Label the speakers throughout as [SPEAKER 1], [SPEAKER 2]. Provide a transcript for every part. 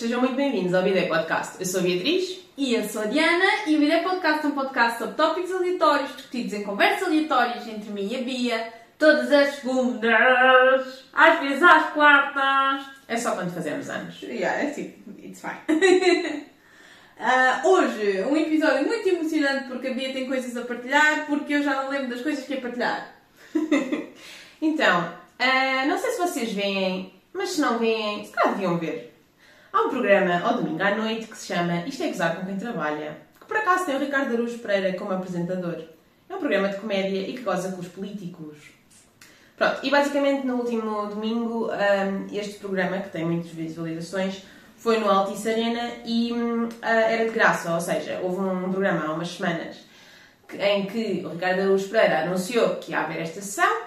[SPEAKER 1] Sejam muito bem-vindos ao Bidé Podcast. Eu sou a Beatriz.
[SPEAKER 2] E eu sou a Diana e o Bidé Podcast é um podcast sobre tópicos aleatórios discutidos em conversas aleatórias entre mim e a Bia, todas as segundas, às vezes às quartas.
[SPEAKER 1] É só quando fazemos anos.
[SPEAKER 2] Yeah, é tipo, it's fine. Ah, hoje, um episódio muito emocionante porque a Bia tem coisas a partilhar, porque eu já não lembro das coisas que ia partilhar.
[SPEAKER 1] Então, ah, não sei se vocês veem, mas se não veem, se calhar deviam ver. Há um programa ao domingo à noite que se chama Isto é Gozar com Quem Trabalha, que por acaso tem o Ricardo Araújo Pereira como apresentador. É um programa de comédia e que goza com os políticos. Pronto, e basicamente no último domingo hum, este programa, que tem muitas visualizações, foi no Altice Arena e hum, ah, era de graça, ou seja, houve um programa há umas semanas em que o Ricardo Araújo Pereira anunciou que ia haver esta sessão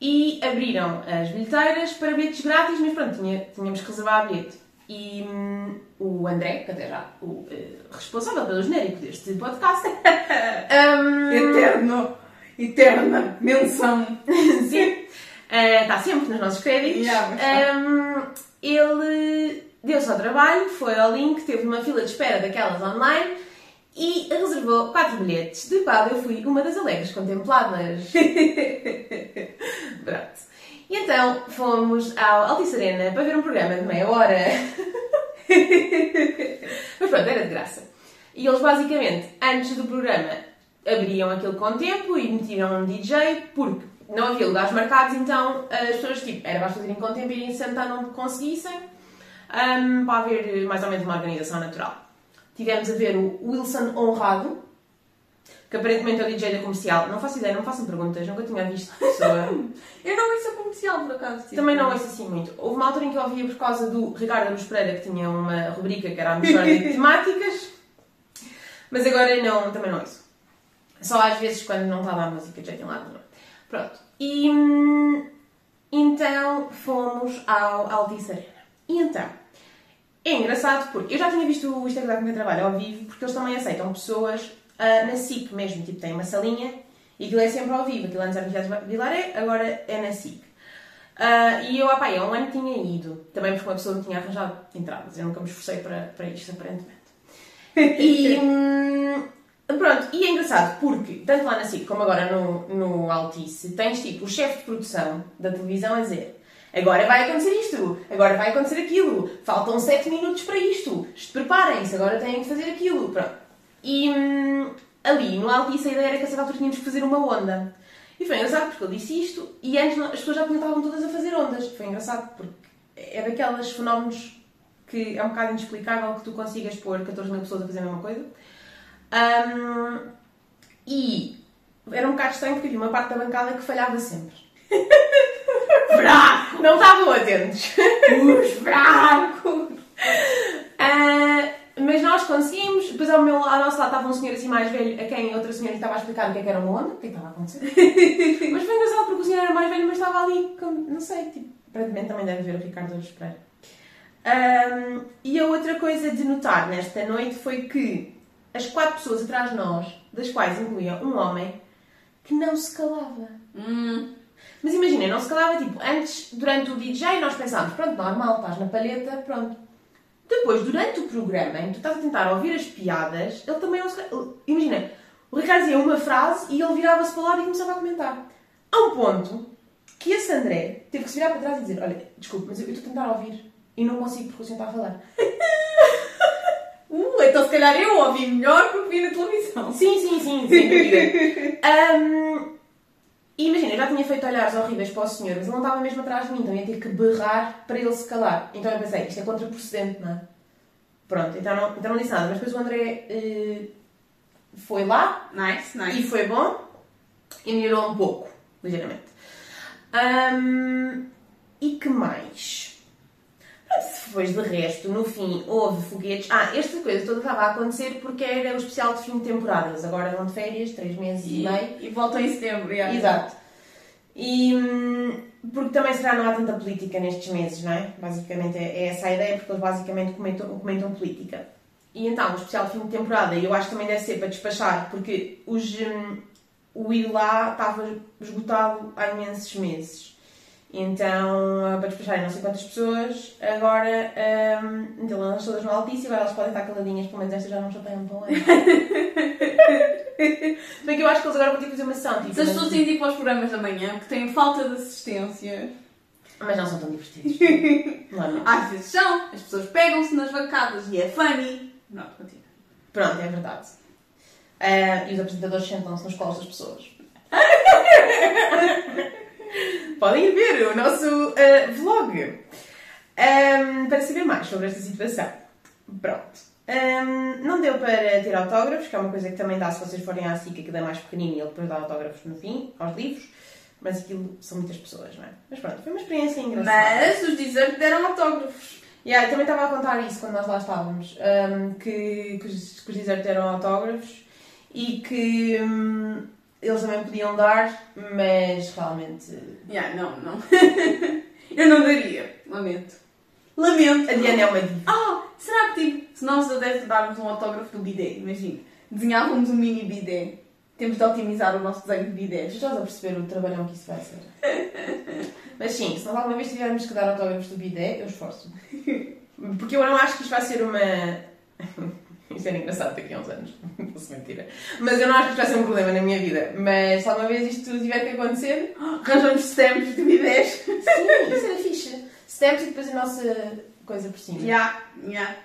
[SPEAKER 1] e abriram as bilheteiras para bilhetes grátis, mas pronto, tínhamos que reservar bilhete. E hum, o André, que até já o eh, responsável pelo genérico deste podcast, hum,
[SPEAKER 2] Eterno, eterna menção.
[SPEAKER 1] Sim. Está sempre nos nossos créditos.
[SPEAKER 2] Yeah, tá.
[SPEAKER 1] Um, ele deu-se ao trabalho, foi ao link, teve uma fila de espera daquelas online e reservou quatro bilhetes, de qual eu fui uma das alegres contempladas. Pronto. E então fomos ao Altice Arena para ver um programa de meia hora. Mas pronto, era de graça. E eles basicamente, antes do programa, abriam aquilo com tempo e metiam um DJ, porque não havia lugares marcados, então as pessoas, tipo, era basta irem com tempo e irem sentar onde conseguissem, hum, para haver mais ou menos uma organização natural. Tivemos a ver o Wilson Honrado, que aparentemente é o DJ da comercial. Não faço ideia, não façam perguntas, nunca tinha visto a pessoa.
[SPEAKER 2] Eu não ouço a comercial, por acaso. tipo.
[SPEAKER 1] Também não ouço assim muito. Houve uma altura em que eu ouvia por causa do Ricardo Aruz Pereira, que tinha uma rubrica que era a melhor de temáticas, mas agora não, também não ouço. Só às vezes quando não está lá a música, já tem lá nenhum. Pronto. E hum, então fomos ao Altice Arena. E então, é engraçado porque eu já tinha visto o Instagram com meu trabalho ao vivo, porque eles também aceitam pessoas ah, na SIC mesmo, tipo, tem uma salinha e aquilo é sempre ao vivo. Aquilo antes era Teatro Vilaré, agora é na SIC. Ah, e eu, opá, há um ano tinha ido, também porque uma pessoa me tinha arranjado entradas, eu nunca me esforcei para, para isto, aparentemente. E hum, pronto, e é engraçado porque, tanto lá na SIC como agora no, no Altice, tens tipo o chefe de produção da televisão a dizer agora vai acontecer isto, agora vai acontecer aquilo, faltam 7 minutos para isto, preparem-se, agora têm que fazer aquilo, pronto. E hum, ali no Altice a ideia era que a certa altura tínhamos que fazer uma onda. E foi engraçado porque ele disse isto e antes as pessoas já estavam todas a fazer ondas. Foi engraçado porque é daqueles fenómenos que é um bocado inexplicável que tu consigas pôr 14 mil pessoas a fazer a mesma coisa. Ahm, e era um bocado estranho porque havia uma parte da bancada que falhava sempre. Fraco! Não estavam atentos. Os fracos! Ah, mas nós conseguimos. Depois ao, meu, ao nosso lado estava um senhor assim mais velho, a quem outra senhora estava a explicar o que é que era uma onda, o que é que estava a acontecer. mas foi engraçado porque o senhor era mais velho, mas estava ali, com, não sei, tipo, aparentemente também deve ver o Ricardo Ouros Pereira. Ahm, e a outra coisa de notar nesta noite foi que as quatro pessoas atrás de nós, das quais incluía um homem, que não se calava.
[SPEAKER 2] Hum,
[SPEAKER 1] Mas imagina, não se calava, tipo, antes, durante o DJ, nós pensámos, pronto, normal, estás na palheta, pronto. Depois, durante o programa, em que tu estás a tentar ouvir as piadas, ele também não se. Imagina, o Ricardo dizia uma frase e ele virava-se para o lado e começava a comentar. Há um ponto que esse André teve que se virar para trás e dizer, olha, desculpe, mas eu estou a tentar ouvir e não consigo porque o senhor está a falar.
[SPEAKER 2] Uh, então se calhar eu ouvi melhor porque vi na televisão.
[SPEAKER 1] Sim, sim, sim, sem dúvida. E imagina, eu já tinha feito olhares horríveis para o senhor, mas ele não estava mesmo atrás de mim, então ia ter que berrar para ele se calar. Então eu pensei, isto é contraproducente, não é? Pronto, então não, então não disse nada. Mas depois o André eh, foi lá
[SPEAKER 2] Nice,
[SPEAKER 1] e
[SPEAKER 2] nice.
[SPEAKER 1] foi bom e melhorou um pouco, ligeiramente. Ahm, e que mais? Pronto, Depois de resto, no fim, houve foguetes. Ah, esta coisa toda estava a acontecer porque era o especial de fim de temporadas. Agora vão de férias, três meses e,
[SPEAKER 2] E,
[SPEAKER 1] meio.
[SPEAKER 2] e voltam em setembro. yeah.
[SPEAKER 1] Exato. E hum, porque também será não há tanta política nestes meses, não é? Basicamente é, é essa a ideia, porque eles basicamente comentam, comentam política. E então, o especial de fim de temporada, eu acho que também deve ser para despachar, porque os, hum, o ir lá estava esgotado há imensos meses. Então, ah, para despacharem não sei quantas pessoas, agora um, metê-las todas no agora elas podem estar caladinhas, pelo menos estas já não chateiam tão bem. Se bem que eu acho que eles agora vão ter que fazer uma ação. Tipo,
[SPEAKER 2] Se as pessoas têm de ir para os programas da manhã que têm falta de assistência,
[SPEAKER 1] Mas não são tão divertidos. não, não.
[SPEAKER 2] às vezes são, as pessoas pegam-se nas bancadas e é funny. Não, continua.
[SPEAKER 1] Pronto, é verdade. Ah, e os apresentadores sentam-se nos colos das pessoas. Podem ver o nosso ah, vlog Ahm, para saber mais sobre esta situação. Pronto. Ahm, não deu para ter autógrafos, que é uma coisa que também dá se vocês forem à SICA, que dá mais pequenino e ele depois dá autógrafos no fim, aos livros. Mas aquilo são muitas pessoas, não é? Mas pronto, foi uma experiência engraçada.
[SPEAKER 2] Mas os desert deram autógrafos.
[SPEAKER 1] Yeah, eu também estava a contar isso quando nós lá estávamos, um, que, que os, que os desertos eram autógrafos e que um, eles também podiam dar, mas realmente
[SPEAKER 2] Yeah, não, não. Eu não daria. Lamento. Lamento.
[SPEAKER 1] a Diana é uma diva.
[SPEAKER 2] Ah, será que tipo, se nós desse darmos um autógrafo do bidé, imagina, desenhávamos um mini bidé, temos de otimizar o nosso desenho de bidés.
[SPEAKER 1] Estás a perceber o trabalhão que isso vai ser? mas sim, se nós alguma vez tivermos que dar autógrafos do bidé, eu esforço-me. Porque eu não acho que isto vai ser uma... Isso era engraçado daqui a uns anos, não se mentira. Mas eu não acho que isto vai ser um problema na minha vida. Mas se alguma vez isto tiver que acontecer,
[SPEAKER 2] Arranjamos stamps de bidés.
[SPEAKER 1] sim, isso era fixe. Stamps e depois a nossa coisa por cima.
[SPEAKER 2] Yeah, yeah.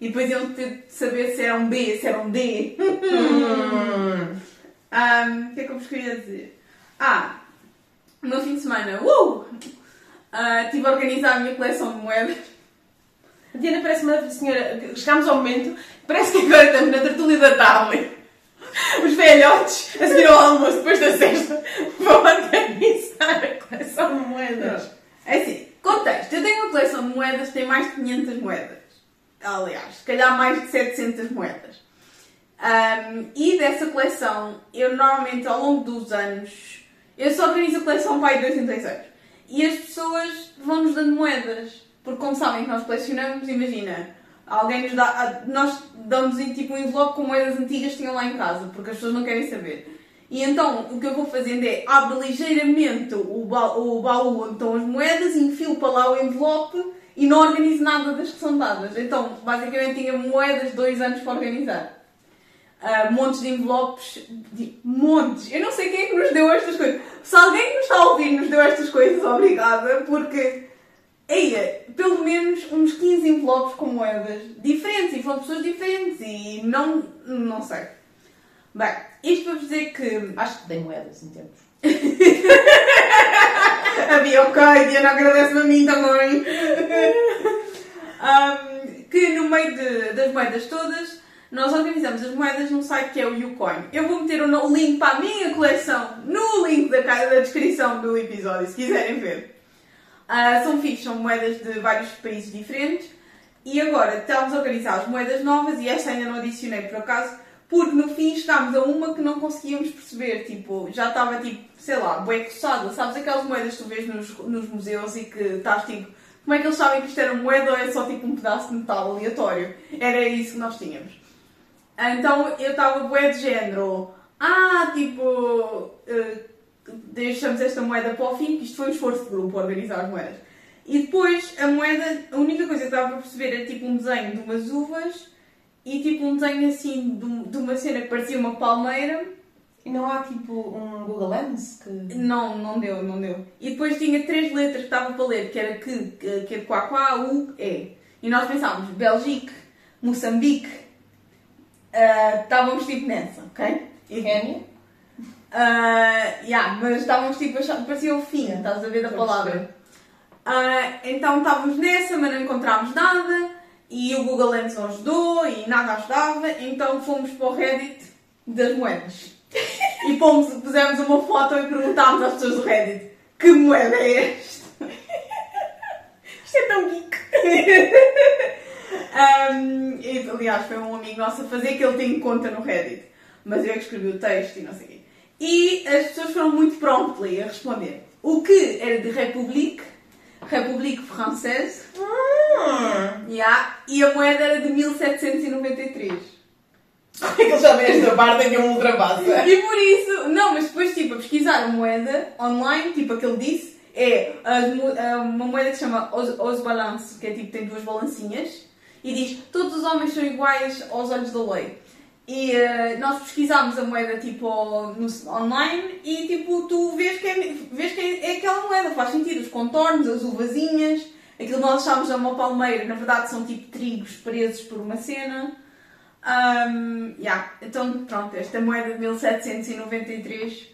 [SPEAKER 2] E depois ele ter de saber se era um B, se era um D.
[SPEAKER 1] Hum.
[SPEAKER 2] Ahm, O que é que eu vos queria dizer? Ah, no fim de semana, uh! Ah, Estive a organizar a minha coleção de moedas.
[SPEAKER 1] Diana parece uma senhora. Chegámos ao momento, parece que agora estamos na tertúlia da tarde. Os velhotes, a seguir ao almoço, depois da sexta, vão organizar a coleção de moedas.
[SPEAKER 2] É assim, contexto. Eu tenho uma coleção de moedas tem mais de 500 moedas. Aliás, se calhar mais de 700 moedas. Ahm, e dessa coleção, eu normalmente ao longo dos anos, eu só organizo a coleção para aí dois em dois anos. E as pessoas vão-nos dando moedas. Porque como sabem que nós colecionamos, imagina, alguém nos dá, ah, nós damos tipo um envelope com moedas antigas que tinham lá em casa, porque as pessoas não querem saber. E então o que eu vou fazendo é abro ligeiramente o, ba o baú onde estão as moedas, enfio para lá o envelope e não organizo nada das que são dadas. Então, basicamente tinha moedas dois anos para organizar. Ah, montes de envelopes, de- montes. Eu não sei quem é que nos deu estas coisas. Se alguém que nos está a ouvir nos deu estas coisas, obrigada, porque Eia, pelo menos uns 15 envelopes com moedas diferentes e foram pessoas diferentes e não. não sei. Bem, isto para vos dizer que.
[SPEAKER 1] Acho que dei moedas em tempos.
[SPEAKER 2] Havia ok, Diana agradece-me a mim também. Ahm, que no meio de- das moedas todas, nós organizamos as moedas num site que é o Ucoin. Eu vou meter o o link para a minha coleção no link da, da descrição do episódio, se quiserem ver. Ah, são fixos, são moedas de vários países diferentes. E agora estamos a organizar as moedas novas e esta ainda não adicionei por acaso, porque no fim chegámos a uma que não conseguíamos perceber. Tipo, já estava tipo, sei lá, bué coçada. Sabes aquelas moedas que tu vês nos, nos museus e que estás tipo, como é que eles sabem que isto era moeda ou é só tipo um pedaço de metal aleatório? Era isso que nós tínhamos. Então eu estava bué de género, ah, tipo, eh, deixamos esta moeda para o fim, que isto foi um esforço de grupo organizar as moedas. E depois a moeda, a única coisa que estava a perceber era tipo um desenho de umas uvas e tipo um desenho assim de, um- de uma cena que parecia uma palmeira.
[SPEAKER 1] E não há tipo um Google Lens que.
[SPEAKER 2] Não, não deu, não deu. E depois tinha três letras que estava para ler, que era que, que, que é quá, quá, u, e. E nós pensávamos, Bélgica, Moçambique, ah, estávamos tipo nessa, ok? E, Ah, yeah, mas estávamos tipo, parecia o fim, estás a ver da palavra. Ah, então estávamos nessa, mas não encontrámos nada e o Google Lens não ajudou e nada ajudava, então fomos para o Reddit das moedas. E pomos, pusemos uma foto e perguntámos às pessoas do Reddit que moeda é esta?
[SPEAKER 1] Isto é tão geek!
[SPEAKER 2] Ahm, e, aliás, foi um amigo nosso a fazer que ele tem conta no Reddit, mas eu é que escrevi o texto e não sei o quê. E as pessoas foram muito promptly a responder. O que era de République, République Française,
[SPEAKER 1] Hum.
[SPEAKER 2] Yeah, e a moeda era de 1793.
[SPEAKER 1] Como é que eles sabem esta parte em que eu ultrapassa?
[SPEAKER 2] E por isso, não, mas depois, tipo, a pesquisar a moeda online, tipo, aquele disse, É as é uma moeda que se chama Os, Os Balance, que é tipo, tem duas balancinhas, e diz todos os homens são iguais aos olhos da lei. E eh, nós pesquisámos a moeda tipo no- online e tipo tu vês que, é, vês que é, é aquela moeda, faz sentido, os contornos, as uvazinhas, aquilo que nós achávamos uma palmeira, na verdade são tipo trigos presos por uma cena. Ahm, yeah. Então pronto, esta moeda de 1793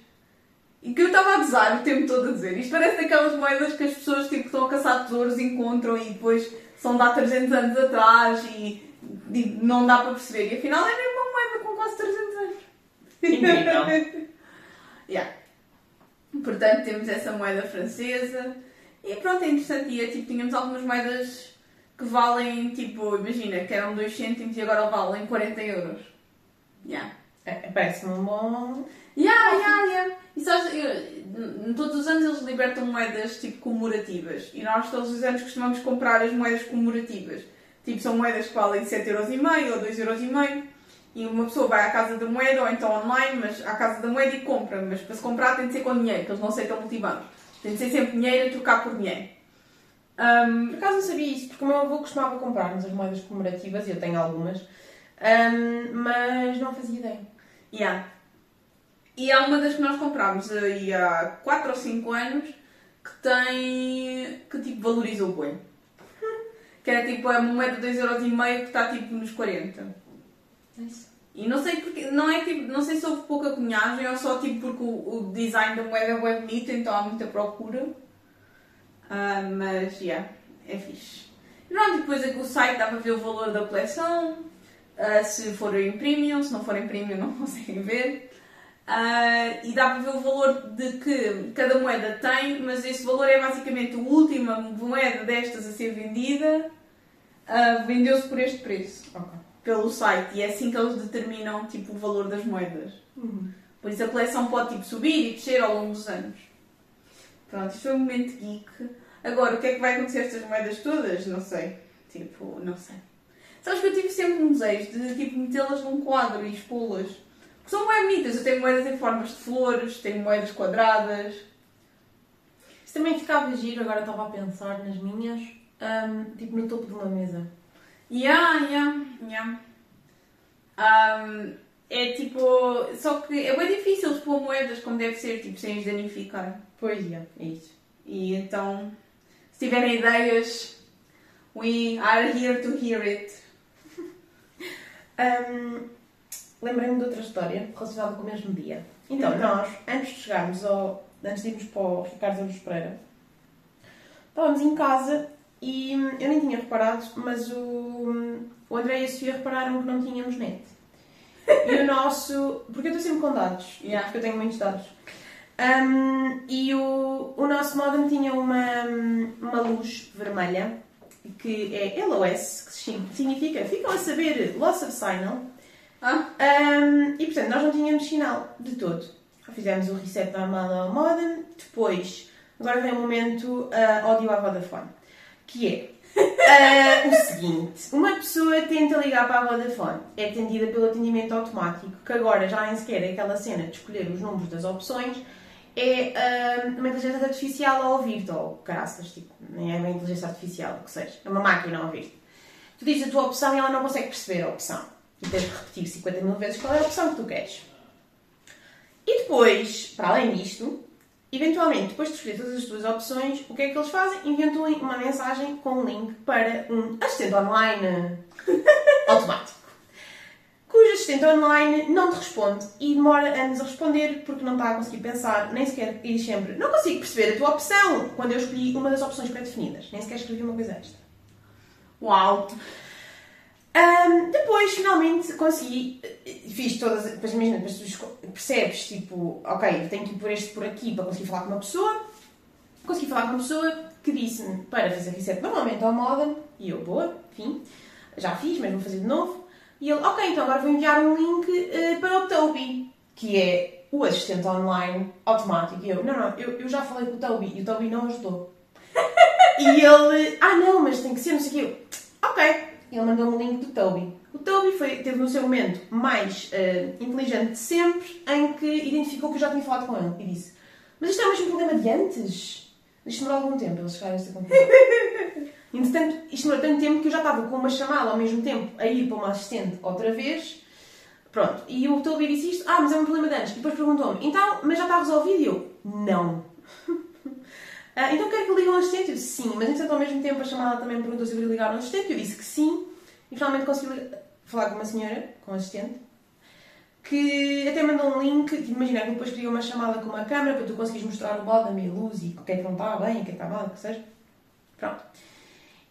[SPEAKER 2] e que eu estava a gozar o tempo todo a dizer. Isto parece daquelas moedas que as pessoas tipo, estão a caçar tesouros encontram e depois são de há 300 anos atrás e, e não dá para perceber. E afinal é mesmo moeda com quase 300 anos.
[SPEAKER 1] Incrível.
[SPEAKER 2] yeah. Portanto, temos essa moeda francesa. E pronto, é interessante. E é, tipo, tínhamos algumas moedas que valem, tipo, imagina, que eram 2 cêntimos e agora valem 40 euros. Yeah.
[SPEAKER 1] É, Parece-me um bom.
[SPEAKER 2] Yeah, yeah, yeah. E sabes, eu- todos os anos eles libertam moedas tipo comemorativas. E nós todos os anos costumamos comprar as moedas comemorativas. Tipo, são moedas que valem 7,5€ ou 2,5€. E uma pessoa vai à casa da moeda ou então online, mas à casa da moeda e compra. Mas para se comprar tem de ser com dinheiro, que eles não aceitam multibancos. Tem de ser sempre dinheiro a trocar por dinheiro. Ahm,
[SPEAKER 1] Por acaso não sabia isso, porque o meu avô costumava comprar-nos as moedas comemorativas, e eu tenho algumas, ahm, mas não fazia ideia.
[SPEAKER 2] Yeah. E há uma das que nós comprámos aí há 4 ou 5 anos que tem. que tipo valoriza o boi. Que era tipo é uma moeda de 2,5€ que está tipo nos 40. E não sei porque. Não é tipo. Não sei se houve pouca cunhagem ou só tipo porque o, o design da moeda é bem bonito, então há muita procura. Ah, mas, yeah, é fixe. Pronto, depois é que o site dá para ver o valor da coleção, ah, se for em premium, se não for em premium não conseguem ver. Ah, e dá para ver o valor de que cada moeda tem, mas esse valor é basicamente a última moeda destas a ser vendida, vendeu-se por este preço,
[SPEAKER 1] Ok.
[SPEAKER 2] Pelo site, e é assim que eles determinam tipo, o valor das moedas. Por isso a coleção pode tipo, subir e descer ao longo dos anos. Pronto, isto foi um momento geek. Agora, o que é que vai acontecer a estas moedas todas? Não sei. Tipo, não sei. Sabes que eu tive sempre um desejo de tipo, metê-las num quadro e expô-las. Porque são bem bonitas. Eu tenho moedas em formas de flores, tenho moedas quadradas.
[SPEAKER 1] Isso também ficava giro, agora estava a pensar nas minhas, ahm, tipo no topo de uma mesa.
[SPEAKER 2] Yeah, yeah, yeah. Ahm, é tipo. Só que é bem difícil expor moedas como deve ser, tipo, sem as danificar.
[SPEAKER 1] Pois é, é isso.
[SPEAKER 2] E então, se tiverem ideias, we are here to hear it.
[SPEAKER 1] Ahm, Lembrei-me de outra história relacionada com o mesmo dia. Então,
[SPEAKER 2] Uhum.
[SPEAKER 1] nós, antes de chegarmos ao. antes de irmos para o Ricardo Aruz Pereira, estávamos em casa e hum, eu nem tinha reparado, mas o, hum, o André e a Sofia repararam que não tínhamos net. E o nosso. Porque eu estou sempre com dados,
[SPEAKER 2] Yeah.
[SPEAKER 1] porque eu tenho muitos dados. Hum, e o, o nosso modem tinha uma, uma luz vermelha que é LOS, que significa, ficam a saber, Loss of Signal.
[SPEAKER 2] Ah,
[SPEAKER 1] Hum, e portanto, nós não tínhamos sinal de todo. Fizemos o reset normal ao modem, depois, agora vem o momento ah, áudio à Vodafone, que é ah, o seguinte: uma pessoa tenta ligar para a Vodafone, é atendida pelo atendimento automático, que agora já nem sequer é aquela cena de escolher os números das opções, é ah, uma inteligência artificial a ouvir-te, ou caraças, tipo, nem é uma inteligência artificial, o que seja, é uma máquina a ouvir-te. Tu dizes a tua opção e ela não consegue perceber a opção. E tens de repetir 50 mil vezes qual é a opção que tu queres. E depois, para além disto, eventualmente, depois de escolher todas as tuas opções, o que é que eles fazem? Inventam uma mensagem com um link para um assistente online automático. Cujo assistente online não te responde e demora anos a responder porque não está a conseguir pensar, nem sequer e diz sempre não consigo perceber a tua opção quando eu escolhi uma das opções pré-definidas, nem sequer escrevi uma coisa extra.
[SPEAKER 2] uau!
[SPEAKER 1] Ahm, depois, finalmente, consegui. Fiz todas. Depois, imagina, depois tu percebes, tipo, ok, tenho que ir por este por aqui para conseguir falar com uma pessoa. Consegui falar com uma pessoa que disse-me para fazer reset normalmente ao modem. E eu, boa, enfim, já fiz, mas vou fazer de novo. E ele, ok, então agora vou enviar um link eh, para o Toby, que é o assistente online automático. E eu, não, não, eu, eu já falei com o Toby e o Toby não ajudou. e ele, ah não, mas tem que ser, não sei o quê. Ok. Ele mandou-me o link do Toby. O Toby foi, teve no seu momento mais eh, inteligente de sempre, em que identificou que eu já tinha falado com ele e disse: Mas isto é o mesmo problema de antes? Isto demorou algum tempo eles chegarem a esta conclusão. Entretanto, isto demorou tanto tempo que eu já estava com uma chamada ao mesmo tempo a ir para uma assistente outra vez. Pronto, e o teu disse isto, ah, mas é um problema de antes. E depois perguntou-me, então, mas já está resolvido? E eu, não. ah, então quero que ligue ao assistente? Eu disse, sim, mas entretanto ao mesmo tempo a chamada também me perguntou se eu queria ligar ao assistente. Eu disse que sim, e finalmente consegui falar com uma senhora, com um assistente, que até mandou um link, imagina que depois queria uma chamada com uma câmera para tu conseguires mostrar o bode, a minha luz e o que é que não está bem, o que é que está mal, o que seja. Pronto.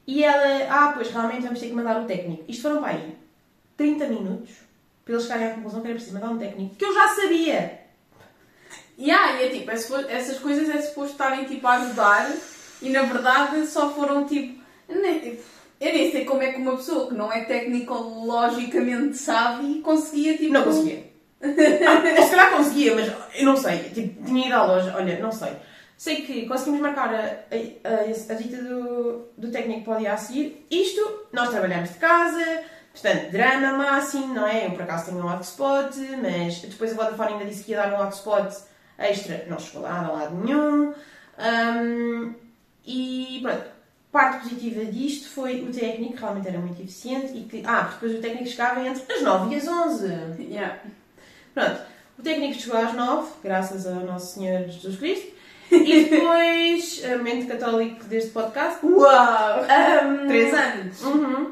[SPEAKER 1] E ela, ah, pois realmente vamos ter que mandar o técnico. Isto foram para aí 30 minutos para eles chegarem à conclusão que era preciso mandar um técnico, que eu já sabia.
[SPEAKER 2] Yeah, e é tipo, é essas coisas é suposto estarem tipo a ajudar e na verdade só foram tipo. Eu nem, eu nem sei como é que uma pessoa que não é tecnologicamente sábia conseguia tipo.
[SPEAKER 1] Não conseguia. Ah, se calhar conseguia, mas eu não sei. Tipo, tinha ido à loja, olha, não sei. Sei que conseguimos marcar a, a, a, a visita do, do técnico para o dia a seguir. Isto, nós trabalhamos de casa, portanto, drama máximo, não é? Eu por acaso tenho um hotspot, mas depois a Vodafone ainda disse que ia dar um hotspot extra. Não chegou lá, não há lado nenhum. Ahm, e pronto, parte positiva disto foi o técnico, que realmente era muito eficiente e que, ah, porque depois o técnico chegava entre as 9 e as 11.
[SPEAKER 2] Yeah.
[SPEAKER 1] Pronto, o técnico chegou às 9, graças ao Nosso Senhor Jesus Cristo. E depois, a mente católico deste podcast.
[SPEAKER 2] Uau! Três anos!
[SPEAKER 1] Uhum.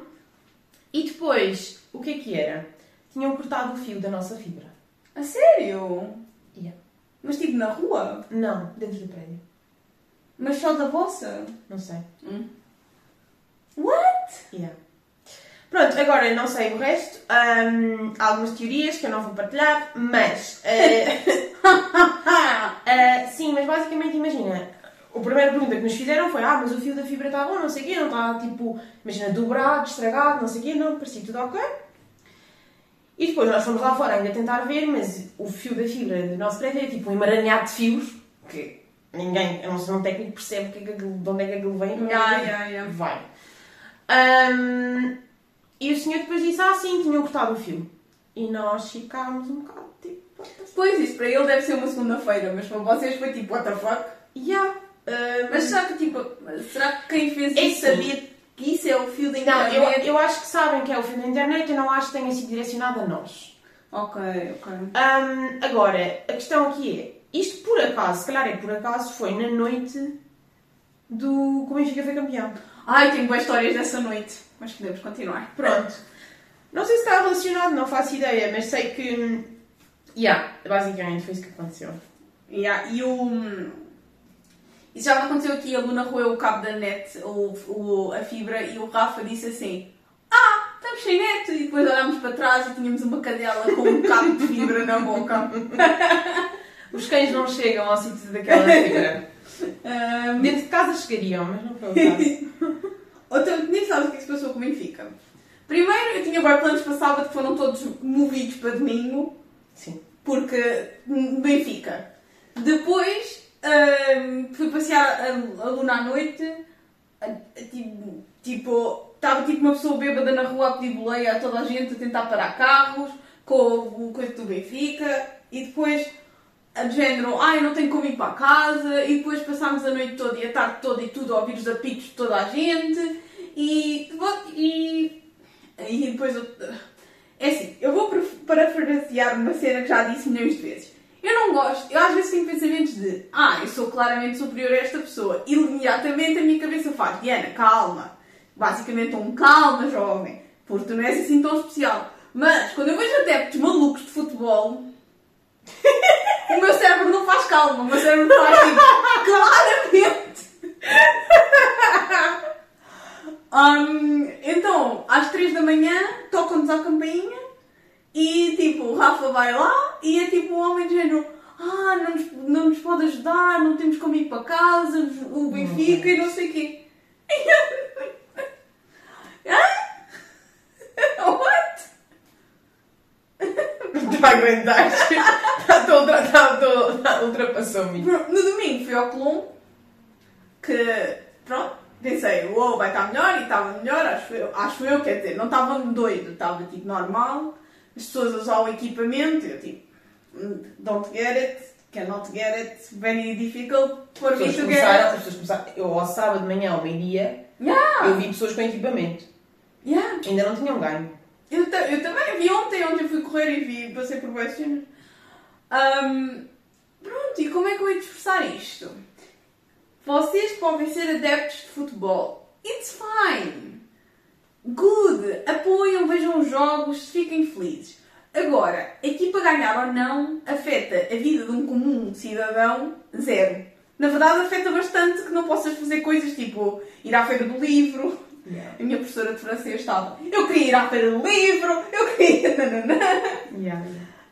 [SPEAKER 1] E depois, o que é que era? Tinham cortado o fio da nossa fibra.
[SPEAKER 2] A sério?
[SPEAKER 1] Yeah.
[SPEAKER 2] Mas tipo na rua?
[SPEAKER 1] Não, dentro do prédio.
[SPEAKER 2] Mas só da vossa?
[SPEAKER 1] Não sei.
[SPEAKER 2] What?
[SPEAKER 1] Yeah. Pronto, agora não sei o resto. Ahm, há algumas teorias que eu não vou partilhar, mas. eh, ah, sim, mas basicamente imagina. A primeira pergunta que nos fizeram foi: Ah, mas o fio da fibra está bom, não sei o quê, não está tipo, imagina, dobrado, estragado, não sei o quê, não, parecia tudo ok. E depois nós fomos lá fora ainda tentar ver, mas o fio da fibra do nosso prédio é tipo um emaranhado de fios que ninguém, a não ser um técnico, percebe que de onde é que aquilo vem.
[SPEAKER 2] Yeah, yeah, yeah.
[SPEAKER 1] Vai. Ahm, e o senhor depois disse: Ah, sim, tinham cortado o fio. E nós ficámos um bocado tipo.
[SPEAKER 2] Pois isso, para ele deve ser uma segunda-feira, mas para vocês foi tipo, what the fuck?
[SPEAKER 1] Yeah. ahm,
[SPEAKER 2] Mas será que tipo, será que quem fez
[SPEAKER 1] É
[SPEAKER 2] isso
[SPEAKER 1] sim.
[SPEAKER 2] sabia que isso é o fio da
[SPEAKER 1] não,
[SPEAKER 2] internet?
[SPEAKER 1] eu, eu acho que sabem que é o fio da internet, eu não acho que tenha sido direcionado a nós.
[SPEAKER 2] Ok, ok.
[SPEAKER 1] Ahm, agora, a questão aqui é: isto por acaso, se calhar é por acaso, foi na noite do que o Benfica foi campeão.
[SPEAKER 2] Ai, tenho boas histórias dessa noite, mas podemos continuar.
[SPEAKER 1] Pronto. Não sei se está relacionado, não faço ideia, mas sei que. Yeah, basicamente foi isso que aconteceu.
[SPEAKER 2] Yeah, e o. Isso já me aconteceu aqui, a Luna roeu o cabo da net, o, o, a fibra, e o Rafa disse assim: Ah, estamos sem net! E depois olhámos para trás e tínhamos uma cadela com um cabo de fibra na boca.
[SPEAKER 1] Os cães não chegam ao sítio daquela fibra.
[SPEAKER 2] Ahm,
[SPEAKER 1] Dentro de casa chegariam, mas não foi o caso.
[SPEAKER 2] Outra, nem sabes o que é que se passou com o Benfica. Primeiro, eu tinha bem planos para sábado que foram todos movidos para domingo,
[SPEAKER 1] Sim.
[SPEAKER 2] porque hum, Benfica. Depois, fui passear a, a Luna à noite, a- a- tipo, estava tipo uma pessoa bêbada na rua a pedir boleia a toda a gente, a tentar parar carros, com o coisa do Benfica, e depois, de género, ai, não tenho como ir para casa, e depois passámos a noite toda e a tarde toda e tudo a ouvir os apitos de toda a gente, e, e, e depois eu, é assim, eu vou paraf- parafrasear uma cena que já disse milhões de vezes. Eu não gosto, eu às vezes tenho pensamentos de ah, eu sou claramente superior a esta pessoa. E imediatamente a minha cabeça faz, Diana, calma. Basicamente um calma, jovem. Porque tu não és assim tão especial. Mas quando eu vejo adeptos malucos de futebol, o meu cérebro não faz calma, o meu cérebro faz tipo, claramente. Hum, então, às 3 da manhã, tocam-nos à campainha e tipo, o Rafa vai lá e é tipo um homem de género. Ah, não nos, não nos pode ajudar, não temos como ir para casa, o Benfica e não sei o quê. Hã? What?
[SPEAKER 1] Não aguentar. Estou ultra- ultrapassou-me.
[SPEAKER 2] No domingo fui ao Colombo, que pronto, pensei, uou, vai estar melhor e estava melhor, acho eu, acho eu, quer dizer, não estava doido, estava tipo normal, as pessoas a usar o equipamento, eu tipo, "Hum, don't get it, cannot get it, very difficult for me to get it.
[SPEAKER 1] as pessoas começaram. Eu ao sábado de manhã, ao meio-dia,
[SPEAKER 2] Yeah,
[SPEAKER 1] eu vi pessoas com equipamento.
[SPEAKER 2] yeah.
[SPEAKER 1] Ainda não tinham ganho.
[SPEAKER 2] Eu, eu também vi ontem, ontem fui correr e vi, passei por várias cenas. Ahm, pronto, e como é que eu ia expressar isto? Vocês podem ser adeptos de futebol. It's fine. Good. Apoiam, vejam os jogos, fiquem felizes. Agora, a equipa ganhar ou não afeta a vida de um comum cidadão zero. Na verdade, afeta bastante que não possas fazer coisas tipo ir à feira do livro,
[SPEAKER 1] Yeah.
[SPEAKER 2] a minha professora de francês estava. Eu queria ir à feira do livro, eu queria. nananã."
[SPEAKER 1] Yeah.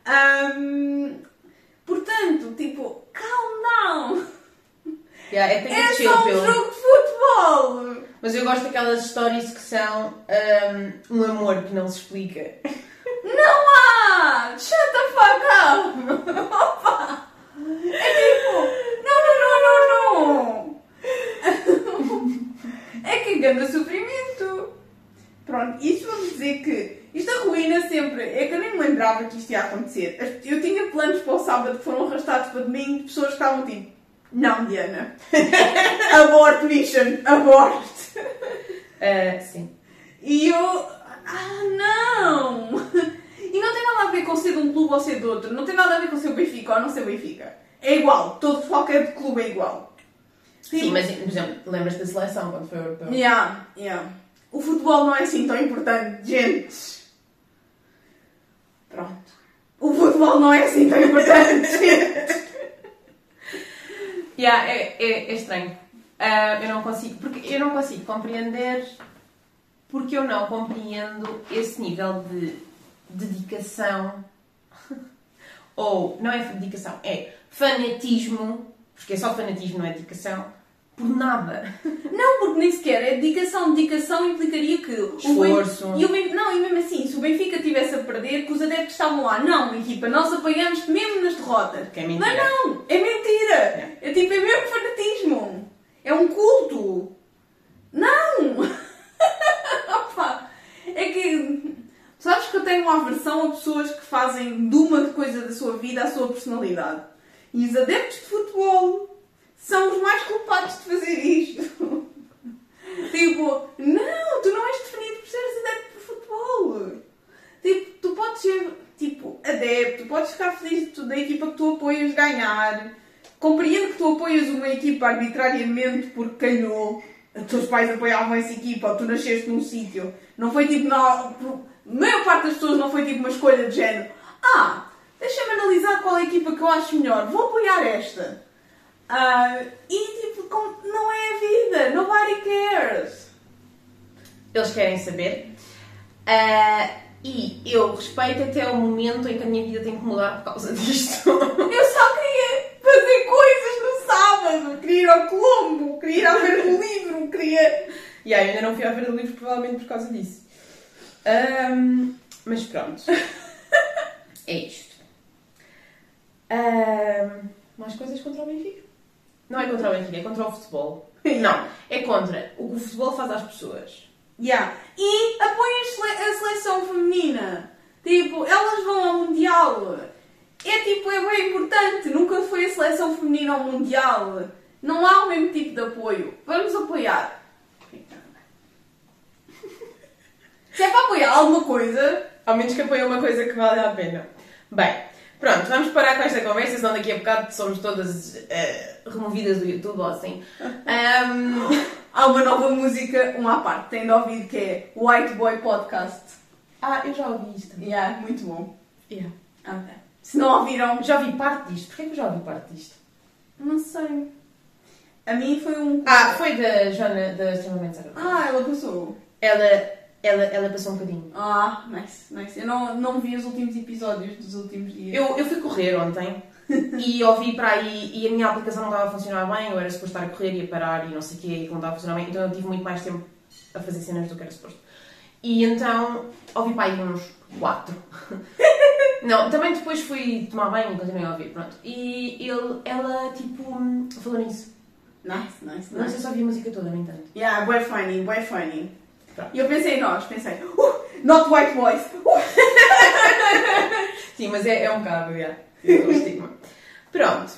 [SPEAKER 2] Ahm, portanto, tipo, calm down.
[SPEAKER 1] Yeah, é,
[SPEAKER 2] É só um
[SPEAKER 1] pelo-
[SPEAKER 2] jogo de futebol.
[SPEAKER 1] Mas eu gosto daquelas histórias que são um, um amor que não se explica.
[SPEAKER 2] Não há! Shut the fuck up! Opa! É tipo, não, não, não, não, não! Engana sofrimento. Pronto, isto vamos dizer que isto arruína sempre. É que eu nem me lembrava que isto ia acontecer. Eu tinha planos para o sábado que foram arrastados para domingo de pessoas que estavam tipo, não, Diana. abort mission, abort.
[SPEAKER 1] Ah, sim.
[SPEAKER 2] E eu, ah, não! E não tem nada a ver com ser de um clube ou ser de outro. Não tem nada a ver com ser o Benfica ou não ser o Benfica. É igual. Todo, qualquer clube é igual.
[SPEAKER 1] Sim, mas, por exemplo, lembras da seleção quando foi o europeu?
[SPEAKER 2] Yeah, yeah. O futebol não é assim tão importante, gente. Pronto. O futebol não é assim tão importante, gente.
[SPEAKER 1] Yeah, é, é, é estranho. Ah, eu não consigo, porque eu não consigo compreender porque eu não compreendo esse nível de dedicação ou não é dedicação, é fanatismo, porque é só fanatismo, não é dedicação, por nada.
[SPEAKER 2] Não, porque nem sequer é dedicação. Dedicação implicaria que o
[SPEAKER 1] Esforço.
[SPEAKER 2] Ben- E o Ben- Não, e mesmo assim, se o Benfica tivesse a perder, que os adeptos estavam lá. Não, equipa, nós apoiamos mesmo nas derrotas.
[SPEAKER 1] Que é mentira.
[SPEAKER 2] Não, não, é mentira. É tipo, é mesmo fanatismo. É um culto. Não! Opa, é que. Sabes que eu tenho uma aversão a pessoas que fazem de uma coisa da sua vida a sua personalidade. E os adeptos de futebol são os mais culpados de fazer isto. tipo, não, tu não és definido por seres adepto de futebol. Tipo, tu podes ser, tipo, adepto, podes ficar feliz da equipa que tu apoias ganhar. Compreendo que tu apoias uma equipa arbitrariamente porque calhou. Os teus pais apoiavam essa equipa ou tu nasceste num sítio. Não foi tipo, não, a maior parte das pessoas não foi tipo uma escolha de género. Ah, deixa-me analisar qual é a equipa que eu acho melhor. Vou apoiar esta. Ah, e tipo, com- não é a vida. Nobody cares.
[SPEAKER 1] Eles querem saber. Ah, e eu respeito até o momento em que a minha vida tem que mudar por causa disto.
[SPEAKER 2] Eu só queria fazer coisas no sábado. Queria ir ao Colombo, queria ir à Feira do Livro, queria.
[SPEAKER 1] E aí, ainda não fui à Feira do Livro, provavelmente por causa disso. Ahm, mas pronto. é isto. Ahm, mais coisas contra o Benfica? Não é contra o Benfica, é contra o futebol. Não, é contra o que o futebol faz às pessoas.
[SPEAKER 2] Yeah. E apoiem a sele- a seleção feminina. Tipo, elas vão ao Mundial. É tipo, é bem importante. Nunca foi a seleção feminina ao Mundial. Não há o mesmo tipo de apoio. Vamos apoiar. Se é para apoiar alguma coisa,
[SPEAKER 1] Ao menos que apoie uma coisa que vale a pena. Bem, pronto, vamos parar com esta conversa, senão daqui a bocado somos todas eh, removidas do YouTube ou assim. Ahm,
[SPEAKER 2] há uma nova música, uma à parte, tem de ouvir que é White Boy Podcast.
[SPEAKER 1] ah, eu já ouvi isto.
[SPEAKER 2] Yeah, muito bom.
[SPEAKER 1] Yeah.
[SPEAKER 2] Ok. Se não ouviram,
[SPEAKER 1] Já ouvi parte disto. Porquê que eu já ouvi parte disto?
[SPEAKER 2] não sei. A mim foi um.
[SPEAKER 1] Ah, foi da Joana da Extremamente.
[SPEAKER 2] Ah, ela passou.
[SPEAKER 1] Ela, ela, ela passou um bocadinho.
[SPEAKER 2] Ah, nice, nice. Eu não, não vi os últimos episódios dos últimos dias.
[SPEAKER 1] Eu, eu fui correr ontem e ouvi para aí e a minha aplicação não estava a funcionar bem, eu era suposto estar a correr e a parar e não sei o quê, e não estava a funcionar bem, então eu tive muito mais tempo a fazer cenas do que era suposto. E então ouvi para aí uns quatro. Não, também depois fui tomar banho e continuei a ouvir, pronto. E ele, ela, tipo, falou nisso.
[SPEAKER 2] Nice, nice,
[SPEAKER 1] Não sei
[SPEAKER 2] nice.
[SPEAKER 1] se ouvi a música toda, no entanto.
[SPEAKER 2] Yeah, bué funny, bué funny.
[SPEAKER 1] Pronto.
[SPEAKER 2] E eu pensei em nós, pensei, uh, not white boys. Uh.
[SPEAKER 1] Sim, mas é, é um bocado, já. É um estigma. Pronto.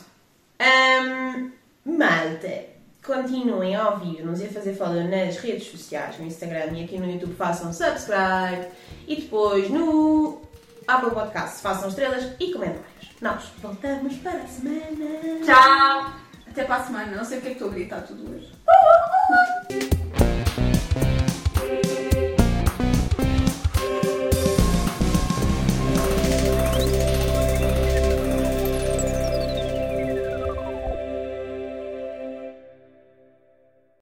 [SPEAKER 1] Ahm, malta, continuem a ouvir-nos e a fazer follow nas redes sociais, no Instagram e aqui no YouTube façam subscribe e depois no Apple Podcast façam estrelas e comentários. Nós voltamos para a semana.
[SPEAKER 2] Tchau! Até para a semana. Não sei o que é que estou a gritar tudo hoje.